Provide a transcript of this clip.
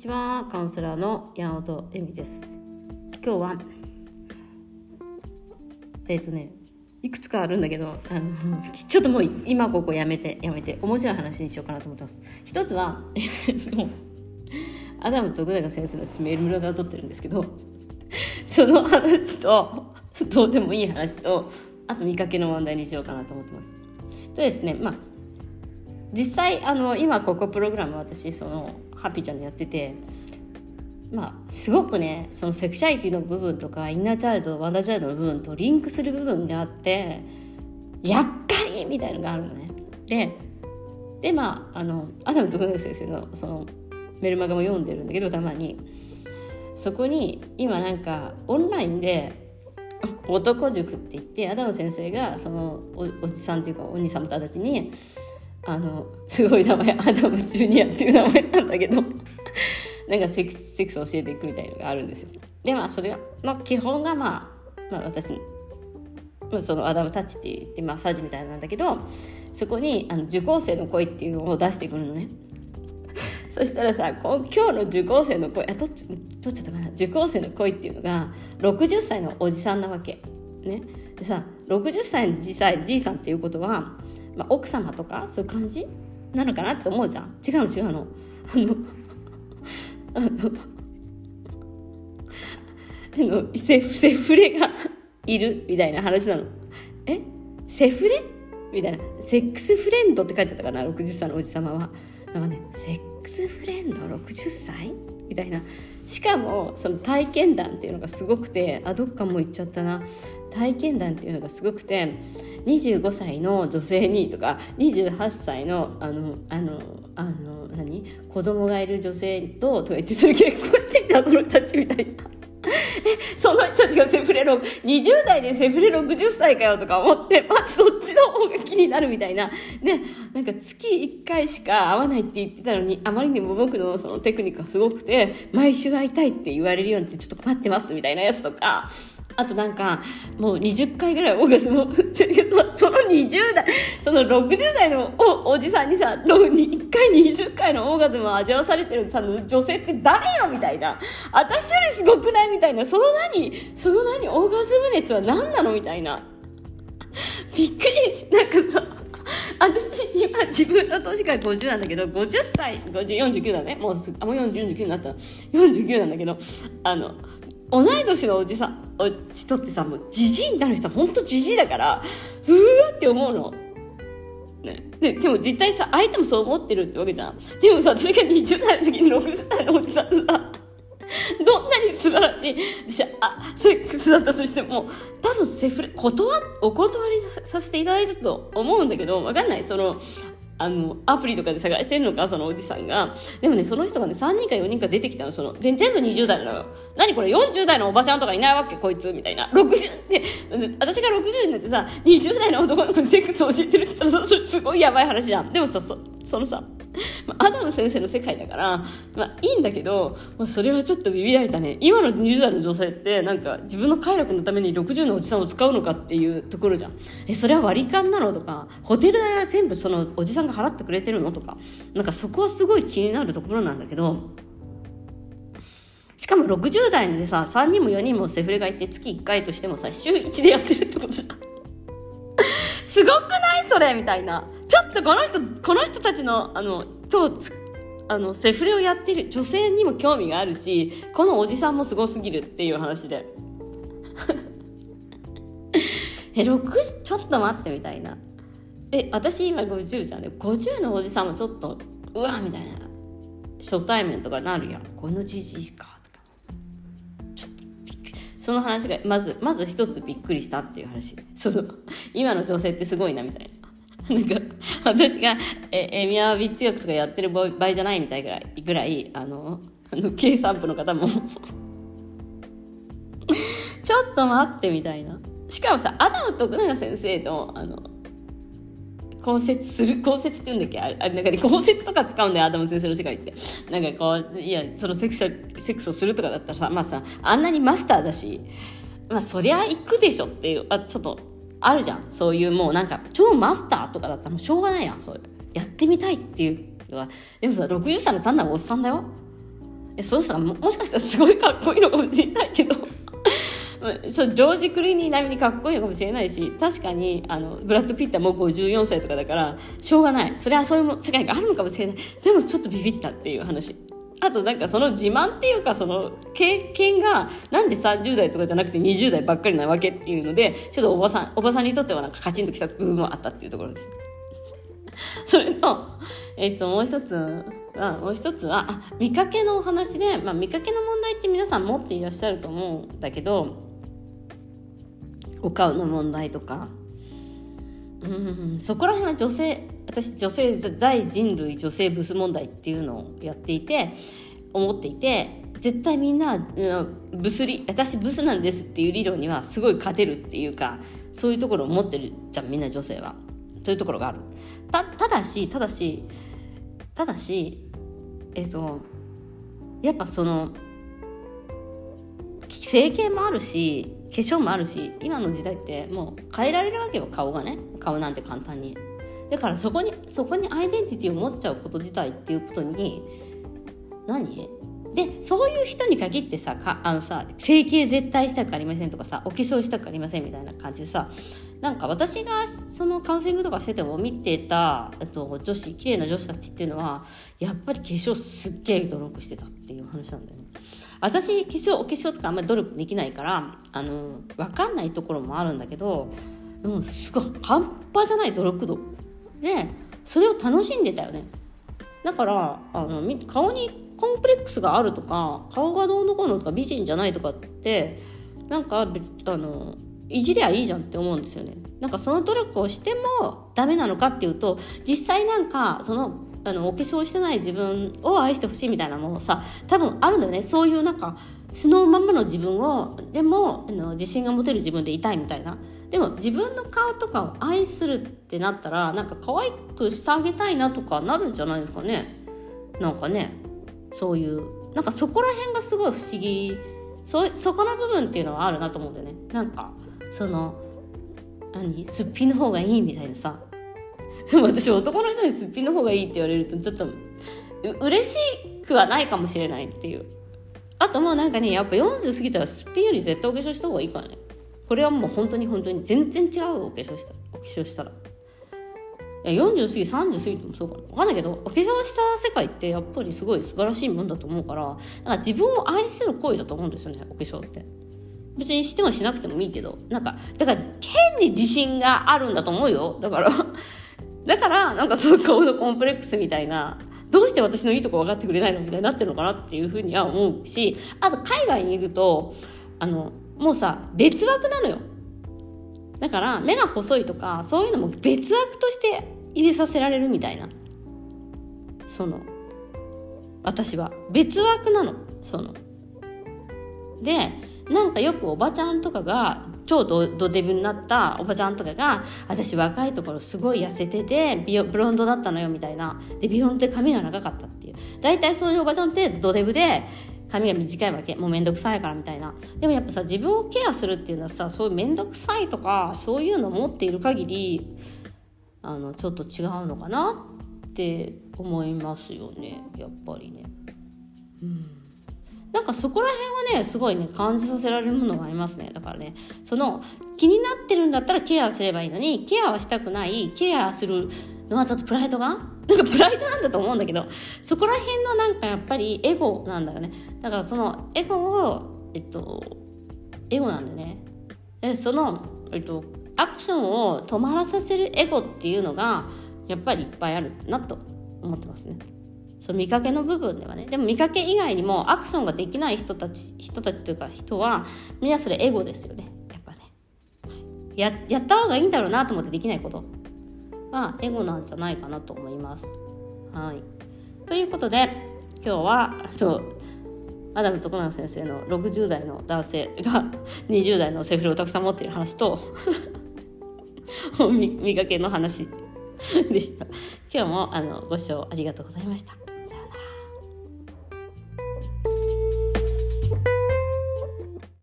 ちはカウンセラーの山本恵美です。今日はえっ、ー、とねいくつかあるんだけどあの ちょっともう今ここやめてやめて面白い話にしようかなと思ってます。一つは アダム徳永先生のメールが撮ってるんですけどその話とどうでもいい話とあと見かけの問題にしようかなと思ってます。とですねまあ実際あの今ここプログラム私そのハッピーちゃんでやっててまあすごくねそのセクシャリティの部分とかインナーチャイルドワンダーチャイルドの部分とリンクする部分があってやっぱりみたいのがあるのね。ででまああのアダム徳永先生のそのメルマガも読んでるんだけどたまにそこに今なんかオンラインで男塾って言ってアダム先生がそのおじさんっていうかお兄様たちにあのすごい名前アダム・ジュニアっていう名前なんだけどなんかセックスセックス教えていくみたいのがあるんですよ。でまあそれが、まあ、基本がまあ、まあ、私そのアダムタッチって言ってマッサージみたいなんだけどそこにあの受講生の声っていうのを出してくるのね。そしたらさ今日の受講生の声あ取っち取っちゃったかな？受講生の声っていうのが60歳のおじさんなわけ。ね。でさ60歳のじじいさんっていうことはまあ、奥様とかそういう感じ？なのかなって思うじゃん。違うの違うの。あの あのあのセセフレがいるみたいな話なの。え？セフレみたいな。セックスフレンドって書いてあったかな？60歳のおじ様は。なんかねセックスフレンド？60歳？みたいな。しかもその体験談っていうのがすごくてあどっかもう行っちゃったな体験談っていうのがすごくて25歳の女性にとか28歳のあのあのあの何？子供がいる女性ととか言ってそれ結婚してきたその人たちみたいな。その人たちがセフレ6、20代でセフレ60歳かよとか思って、まずそっちの方が気になるみたいな。で、なんか月1回しか会わないって言ってたのに、あまりにも僕のそのテクニックがすごくて、毎週会いたいって言われるようになってちょっと困ってますみたいなやつとか、あとなんか、もう20回ぐらいオーガズム、その20代、その60代のおじさんにさ、1回20回のオーガズムを味わわされてるさ、女性って誰よみたいな。私よりすごくないみたいな。その何、その何、オーガズム熱は何なのみたいな。びっくりし、なんかさ、私今自分の年から50なんだけど50歳50 49だねもうあもう49になった49なんだけどあの同い年のおじさんお人ってさもうじじいになる人は本当じじいだからうわって思うの。ね、ででも実際さ相手もそう思ってるってわけじゃん。でもさ私が20代の時に60歳のおじさんとさどんなに素晴らしいあセックスだったとしても多分セフレ断お断りさせていただいたと思うんだけどわかんない。そのあの、アプリとかで探してるのか、そのおじさんが。でもね、その人がね、3人か4人か出てきたの、その、で、全部20代なのよ。何これ、40代のおばちゃんとかいないわけ、こいつ、みたいな。60、で、私が60になってさ、20代の男の子にセックスを教えてるって言ったらさ、それすごいやばい話じゃん。でもさ、そ、そのさ、まあ、アダム先生の世界だから、まあ、いいんだけど、まあ、それはちょっとビビられたね。今の20代の女性って、なんか、自分の快楽のために60のおじさんを使うのかっていうところじゃん。え、それは割り勘なのとか、ホテル代は全部そのおじさんが払ってくれてるのとか、なんかそこはすごい気になるところなんだけど、しかも60代でさ、3人も4人もセフレがいて月1回としてもさ、週1でやってるってことじゃん。すごくない？それみたいな。ちょっとこの人、この人たちの、あの、と、あの、セフレをやってる女性にも興味があるし、このおじさんもすごすぎるっていう話で。え、6、ちょっと待ってみたいな。え、私今50じゃん。で、50のおじさんもちょっと、うわみたいな。初対面とかなるやん。このじじいか。とか。ちょっとびっくり。その話が、まず、まず一つびっくりしたっていう話。その、今の女性ってすごいなみたいな。なんか、私が、え、え、宮ビッチ学とかやってる場合じゃないみたいぐらい、ぐらい、あの、あの、計算部の方も ちょっと待ってみたいな。しかもさ、アダム徳永先生の、あの、根節する、根節って言うんだっけ？あれ、なんかね、根節とか使うんだよ、アダム先生の世界って。なんかこう、いや、そのセクシャセックスをするとかだったらさ、まあさ、あんなにマスターだし、まあそりゃ行くでしょっていう、あ、ちょっと、あるじゃん。そういうもうなんか超マスターとかだったらもうしょうがないやんそれ。やってみたいっていうのは。でもさ60歳の単なるおっさんだよ。えそうしたらももしかしたらすごいかっこいいのかもしれないけど。そうジョージ・クリーニー並みにかっこいいのかもしれないし確かにあのブラッド・ピッターもう54歳とかだからしょうがない。それはそういう世界があるのかもしれない。でもちょっとビビったっていう話。あとなんかその自慢っていうかその経験がなんで30代とかじゃなくて20代ばっかりなわけっていうのでちょっとおばさんおばさんにとってはなんかカチンときた部分もあったっていうところです。それと、えっと、もう一つは、もう一つは、あ、見かけのお話で、まあ、見かけの問題って皆さん持っていらっしゃると思うんだけど、お顔の問題とか、うん、そこら辺は女性、私、女性大人類女性ブス問題っていうのをやっていて、思っていて、絶対みんな、うんブスリ、私ブスなんですっていう理論にはすごい勝てるっていうか、そういうところを持ってるじゃん、みんな女性は。そういうところがある。た、ただし、ただし、ただし、えっ、と、やっぱその、整形もあるし、化粧もあるし、今の時代ってもう変えられるわけよ、顔がね。顔なんて簡単に。だからそこに、そこにアイデンティティを持っちゃうこと自体っていうことに、何？でそういう人に限ってさかあのさ整形絶対したくありませんとかさお化粧したくありませんみたいな感じでさなんか私がそのカウンセリングとかしてても見てたと女子綺麗な女子たちっていうのはやっぱり化粧すっげえ努力してたっていう話なんだよね。私化粧お化粧とかあんまり努力できないからあの分かんないところもあるんだけどうんすごい半端じゃない努力度でそれを楽しんでたよね。だからあの顔にコンプレックスがあるとか顔がどうのこうのとか美人じゃないとかってなんかあのいじりゃいいじゃんって思うんですよね。なんかその努力をしてもダメなのかっていうと実際なんかそのあのお化粧してない自分を愛してほしいみたいなものさ多分あるんだよね。そういうなんか素のままの自分をでもあの自信が持てる自分でいたいみたいな。でも自分の顔とかを愛するってなったらなんか可愛くしてあげたいなとかなるんじゃないですかね。なんかねそういうなんかそこら辺がすごい不思議。そそこの部分っていうのはあるなと思うんだよね。なんかその何？すっぴんの方がいいみたいなさ。私男の人にすっぴんの方がいいって言われるとちょっと嬉しくはないかもしれないっていう。あともうなんかねやっぱ40過ぎたらすっぴんより絶対お化粧した方がいいからね。これはもう本当に本当に全然違うお化粧したお化粧したら。40過ぎ30過ぎてもそうか。な分かんないけどお化粧した世界ってやっぱりすごい素晴らしいもんだと思うからだか自分を愛する行為だと思うんですよねお化粧って。別にしてもしなくてもいいけどなんかだから変に自信があるんだと思うよ。だから だからなんかそういう顔のコンプレックスみたいなどうして私のいいとこ分かってくれないのみたいになってるのかなっていうふうには思うしあと海外にいるとあのもうさ別枠なのよ。だから目が細いとかそういうのも別枠として入れさせられるみたいな。その私は。別枠なの。その。でなんかよくおばちゃんとかが超ドドデブになったおばちゃんとかが私若いところすごい痩せててブロンドだったのよみたいな。でビヨンって髪が長かったっていう。大体そういうおばちゃんってドデブで髪が短いわけ。もうめんどくさいからみたいな。でもやっぱさ自分をケアするっていうのはさそういうめんどくさいとかそういうのを持っている限りあのちょっと違うのかなって思いますよね。やっぱりね。うん。なんかそこら辺はねすごいね感じさせられるものがありますね。だからねその気になってるんだったらケアすればいいのにケアはしたくないケアするのはちょっとプライドがなんかプライドなんだと思うんだけど、そこら辺のなんかやっぱりエゴなんだよね。だからそのエゴを、えっと、エゴなんだよね。で、その、えっと、アクションを止まらさせるエゴっていうのが、やっぱりいっぱいあるなと思ってますね。そう見かけの部分ではね。でも見かけ以外にもアクションができない人たち、人たちというか人は、みんなそれエゴですよね。やっぱね。や、やった方がいいんだろうなと思ってできないこと。まあエゴなんじゃないかなと思います。はい、ということで今日はとアダム徳永先生の60代の男性が 20代のセフレをたくさん持っている話と 見かけの話でした。今日もあのご視聴ありがとうございました。